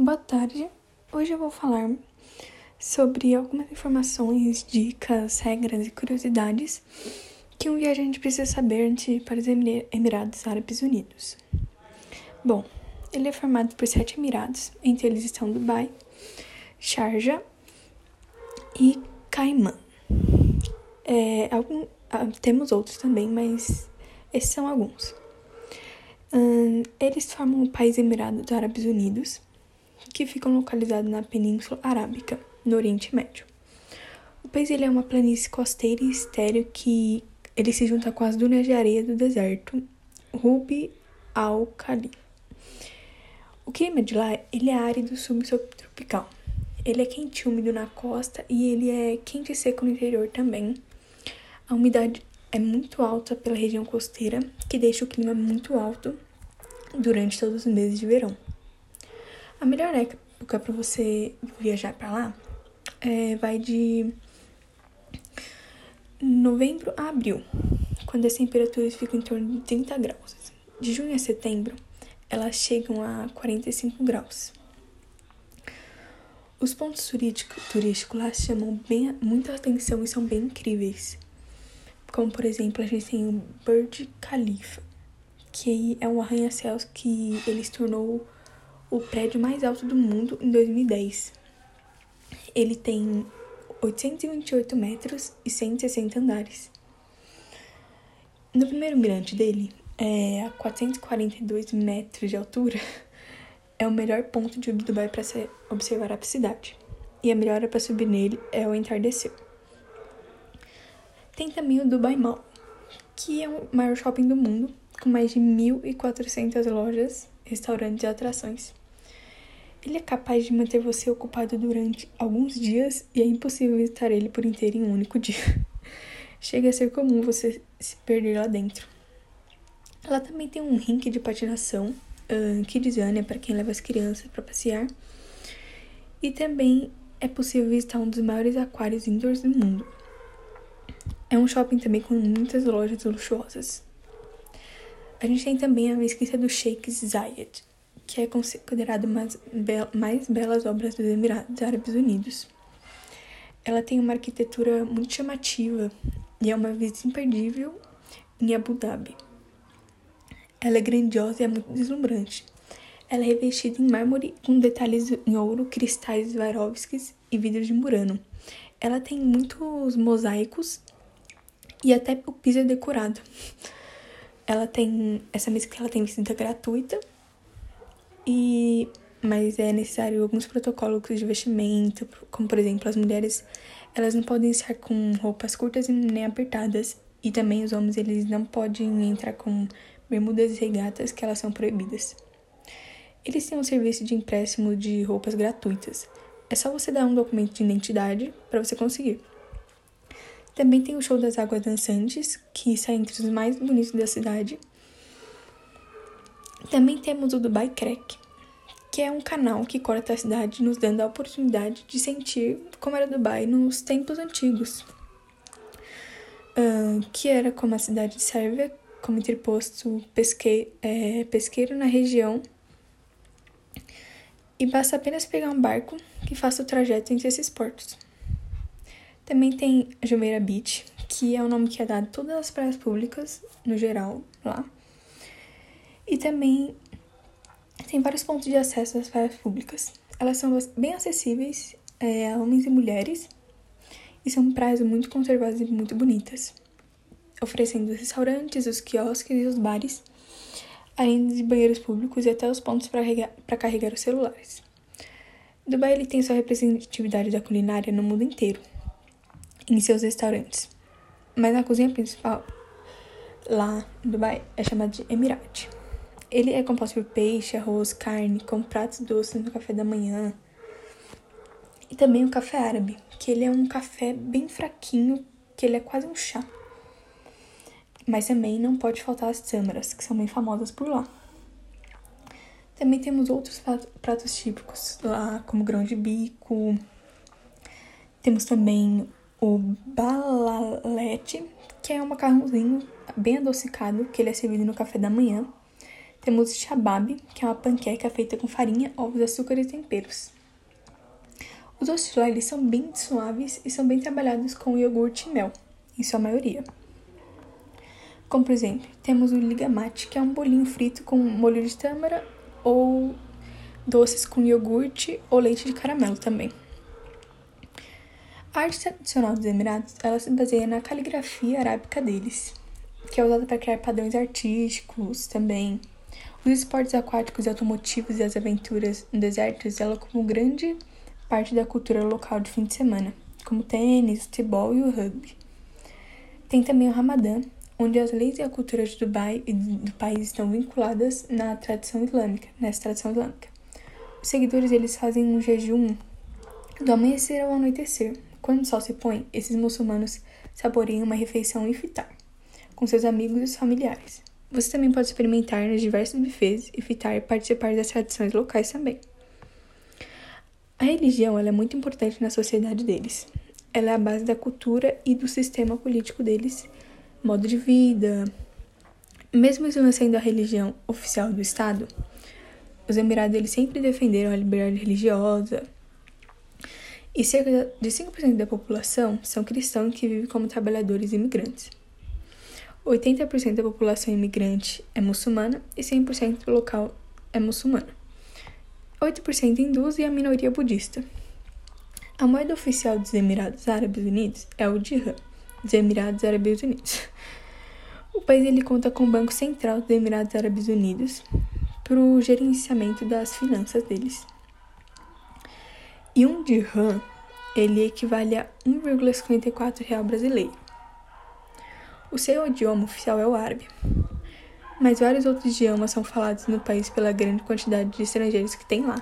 Boa tarde. Hoje eu vou falar sobre algumas informações, dicas, regras e curiosidades que um viajante precisa saber antes de ir para os Emirados Árabes Unidos. Bom, ele é formado por sete Emirados, entre eles estão Dubai, Sharjah e Cayman. É, algum, ah, temos outros também, mas esses são alguns. Eles formam o país Emirados Árabes Unidos que ficam localizados na Península Arábica, no Oriente Médio. O país é uma planície costeira e estéreo que ele se junta com as dunas de areia do deserto Rubi al-Khali. O clima de lá ele é árido subtropical. Ele é quente e úmido na costa e ele é quente e seco no interior também. A umidade é muito alta pela região costeira, que deixa o clima muito alto durante todos os meses de verão. A melhor época para você viajar para lá é, vai de novembro a abril, quando as temperaturas ficam em torno de 30 graus. De junho a setembro, elas chegam a 45 graus. Os pontos turísticos lá chamam bem, muita atenção e são bem incríveis. Como, por exemplo, a gente tem o Burj Khalifa, que é um arranha-céus que ele se tornou o prédio mais alto do mundo em 2010. Ele tem 828 metros e 160 andares. No primeiro mirante dele, é a 442 metros de altura, é o melhor ponto de Dubai para observar a cidade. E a melhor hora para subir nele é o entardecer. Tem também o Dubai Mall, que é o maior shopping do mundo, com mais de 1.400 lojas, restaurantes e atrações. Ele é capaz de manter você ocupado durante alguns dias e é impossível visitar ele por inteiro em um único dia. Chega a ser comum você se perder lá dentro. Ela também tem um rink de patinação, uh, Kidzania, para quem leva as crianças para passear. E também é possível visitar um dos maiores aquários indoors do mundo. É um shopping também com muitas lojas luxuosas. A gente tem também a mesquita do Sheikh Zayed, que é considerada uma das mais belas obras dos Emirados Árabes Unidos. Ela tem uma arquitetura muito chamativa e é uma visita imperdível em Abu Dhabi. Ela é grandiosa e é muito deslumbrante. Ela é revestida em mármore com detalhes em ouro, cristais Swarovskis e vidros de Murano. Ela tem muitos mosaicos e até o piso é decorado. Ela tem essa mesquita ela tem visita gratuita e mas é necessário alguns protocolos de vestimento, como por exemplo, as mulheres, elas não podem estar com roupas curtas e nem apertadas, e também os homens eles não podem entrar com bermudas e regatas, que elas são proibidas. Eles têm um serviço de empréstimo de roupas gratuitas. É só você dar um documento de identidade para você conseguir. Também tem o show das águas dançantes, que está entre os mais bonitos da cidade. Também temos o Dubai Crack, que é um canal que corta a cidade, nos dando a oportunidade de sentir como era Dubai nos tempos antigos, uh, que era como a cidade de Sérvia, como interposto pesque, é, pesqueiro na região, e basta apenas pegar um barco que faça o trajeto entre esses portos. Também tem Jumeirah Beach, que é o nome que é dado a todas as praias públicas, no geral, lá. E também tem vários pontos de acesso às praias públicas. Elas são bem acessíveis é, a homens e mulheres e são praias muito conservadas e muito bonitas, oferecendo os restaurantes, os quiosques e os bares, além de banheiros públicos e até os pontos para carregar os celulares. Dubai ele tem sua representatividade da culinária no mundo inteiro, em seus restaurantes, mas a cozinha principal lá em Dubai é chamada de Emirate. Ele é composto por peixe, arroz, carne, com pratos doces no café da manhã. E também o café árabe, que ele é um café bem fraquinho, que ele é quase um chá. Mas também não pode faltar as tâmaras, que são bem famosas por lá. Também temos outros pratos típicos lá, como grão de bico. Temos também o balalete, que é um macarrãozinho bem adocicado, que ele é servido no café da manhã. Temos o shabab, que é uma panqueca feita com farinha, ovos, açúcar e temperos. Os doces lá, eles são bem suaves e são bem trabalhados com iogurte e mel, em sua maioria. Como, por exemplo, temos o ligamate, que é um bolinho frito com molho de tâmara ou doces com iogurte ou leite de caramelo também. A arte tradicional dos Emirados, ela se baseia na caligrafia arábica deles, que é usada para criar padrões artísticos também. Os esportes aquáticos e automotivos e as aventuras no deserto ela como grande parte da cultura local de fim de semana, como tênis, futebol e o rugby. Tem também o Ramadã, onde as leis e a cultura de Dubai e do país estão vinculadas na tradição islâmica, nessa tradição islâmica. Os seguidores eles fazem um jejum do amanhecer ao anoitecer. Quando o sol se põe, esses muçulmanos saboreiam uma refeição iftar com seus amigos e familiares. Você também pode experimentar nos diversos bufês, e participar das tradições locais também. A religião é muito importante na sociedade deles. Ela é a base da cultura e do sistema político deles modo de vida. Mesmo isso não sendo a religião oficial do Estado, os Emirados eles sempre defenderam a liberdade religiosa. E cerca de 5% da população são cristãos que vivem como trabalhadores imigrantes. 80% da população imigrante é muçulmana e 100% do local é muçulmana. 8% hindus e a minoria budista. A moeda oficial dos Emirados Árabes Unidos é o dirham dos Emirados Árabes Unidos. O país ele conta com o Banco Central dos Emirados Árabes Unidos para o gerenciamento das finanças deles. E um dirham ele equivale a 1,54 real brasileiro. O seu idioma oficial é o árabe, mas vários outros idiomas são falados no país pela grande quantidade de estrangeiros que tem lá.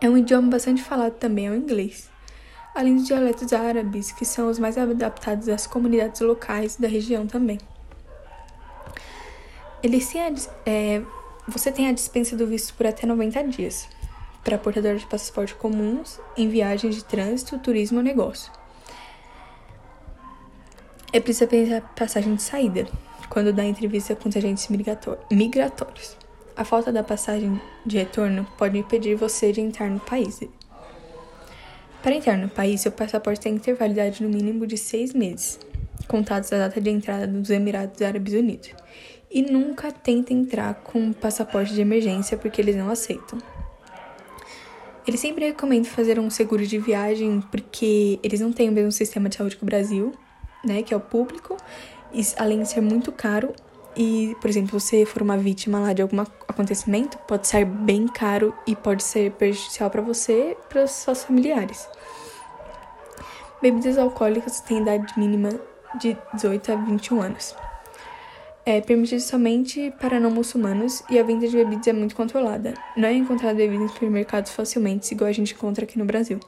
É um idioma bastante falado também é o inglês além dos dialetos árabes, que são os mais adaptados às comunidades locais da região também. É, você tem a dispensa do visto por até 90 dias para portadores de passaporte comuns em viagens de trânsito, turismo ou negócio. É preciso apenas passagem de saída, quando dá entrevista com os agentes migratórios. A falta da passagem de retorno pode impedir você de entrar no país. Para entrar no país, seu passaporte tem que ter validade no mínimo de seis meses, contados da data de entrada dos Emirados Árabes Unidos. E nunca tenta entrar com passaporte de emergência porque eles não aceitam. Eles sempre recomendam fazer um seguro de viagem porque eles não têm o mesmo sistema de saúde que o Brasil, né, que é o público, e além de ser muito caro, e, por exemplo, você for uma vítima lá de algum acontecimento, pode ser bem caro e pode ser prejudicial para você e para seus familiares. Bebidas alcoólicas têm idade mínima de 18 a 21 anos. É permitido somente para não muçulmanos e a venda de bebidas é muito controlada. Não é encontrado bebidas em supermercados facilmente, igual a gente encontra aqui no Brasil.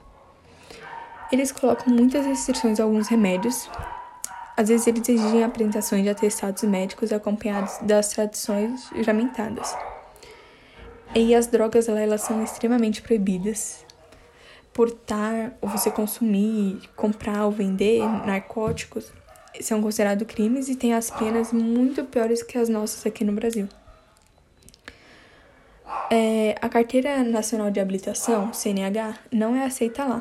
Eles colocam muitas restrições a alguns remédios, às vezes eles exigem apresentações de atestados médicos acompanhados das tradições juramentadas. E as drogas lá, elas são extremamente proibidas. Portar ou você consumir, comprar ou vender narcóticos são considerados crimes e têm as penas muito piores que as nossas aqui no Brasil. É, a Carteira Nacional de Habilitação, CNH, não é aceita lá.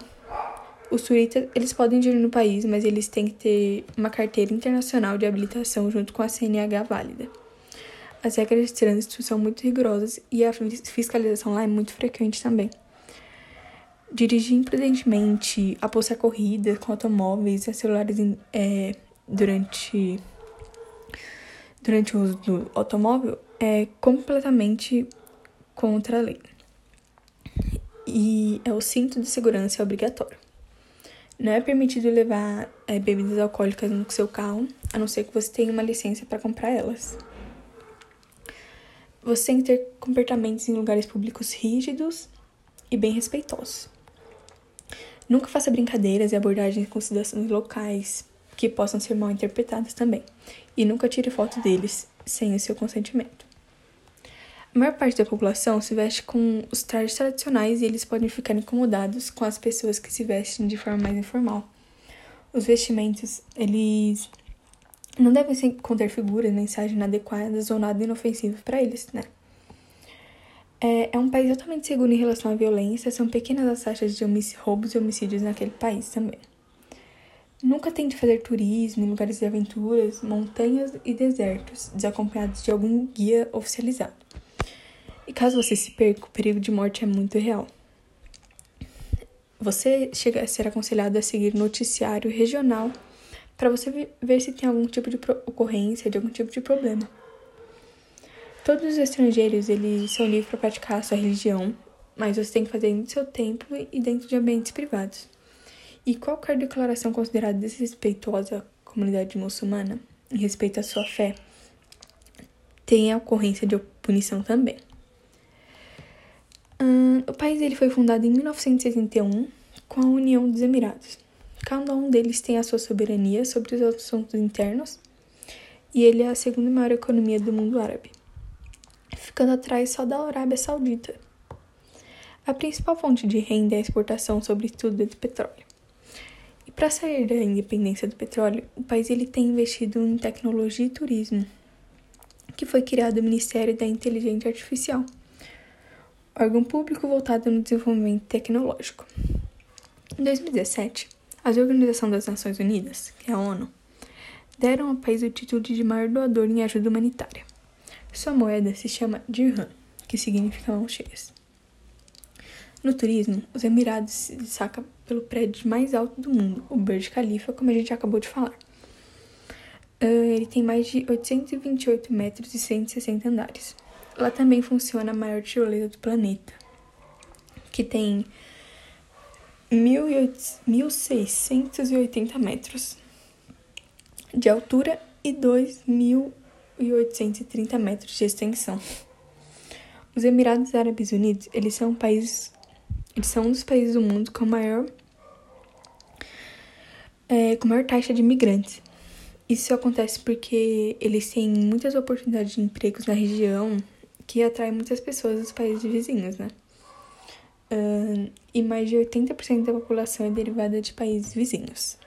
Os turistas, eles podem ir no país, mas eles têm que ter uma carteira internacional de habilitação junto com a CNH válida. As regras de trânsito são muito rigorosas e a fiscalização lá é muito frequente também. Dirigir imprudentemente, apostar corridas com automóveis e celulares é, durante, durante o uso do automóvel é completamente contra a lei. E é o cinto de segurança obrigatório. Não é permitido levar é, bebidas alcoólicas no seu carro, a não ser que você tenha uma licença para comprar elas. Você tem que ter comportamentos em lugares públicos rígidos e bem respeitosos. Nunca faça brincadeiras e abordagens com cidadãos locais que possam ser mal interpretadas também. E nunca tire foto deles sem o seu consentimento. A maior parte da população se veste com os trajes tradicionais e eles podem ficar incomodados com as pessoas que se vestem de forma mais informal. Os vestimentos, eles não devem conter figuras, mensagens inadequadas ou nada inofensivo para eles, né? É, é, um país totalmente seguro em relação à violência, são pequenas as taxas de roubos e homicídios naquele país também. Nunca tente fazer turismo em lugares de aventuras, montanhas e desertos, desacompanhados de algum guia oficializado. E caso você se perca, o perigo de morte é muito real. Você chega a ser aconselhado a seguir noticiário regional para você ver se tem algum tipo de ocorrência, de algum tipo de problema. Todos os estrangeiros eles são livres para praticar a sua religião, mas você tem que fazer no seu templo e dentro de ambientes privados. E qualquer declaração considerada desrespeitosa à comunidade muçulmana, em respeito à sua fé, tem a ocorrência de punição também. O país ele foi fundado em 1961 com a União dos Emirados. Cada um deles tem a sua soberania sobre os assuntos internos e ele é a segunda maior economia do mundo árabe, ficando atrás só da Arábia Saudita. A principal fonte de renda é a exportação, sobretudo, de petróleo. E para sair da independência do petróleo, o país ele tem investido em tecnologia e turismo, que foi criado o Ministério da Inteligência Artificial, órgão público voltado no desenvolvimento tecnológico. Em 2017, as Organização das Nações Unidas, que é a ONU, deram ao país o título de maior doador em ajuda humanitária. Sua moeda se chama dirham, que significa mãos. No turismo, os Emirados se destacam pelo prédio mais alto do mundo, o Burj Khalifa, como a gente acabou de falar. Uh, ele tem mais de 828 metros e 160 andares. Lá também funciona a maior tirolesa do planeta, que tem 1.680 metros de altura e 2.830 metros de extensão. Os Emirados Árabes Unidos, eles são um país eles são um dos países do mundo com maior, é, com maior taxa de imigrantes. Isso acontece porque eles têm muitas oportunidades de empregos na região que atrai muitas pessoas dos países vizinhos, né? Uh, e mais de 80% da população é derivada de países vizinhos.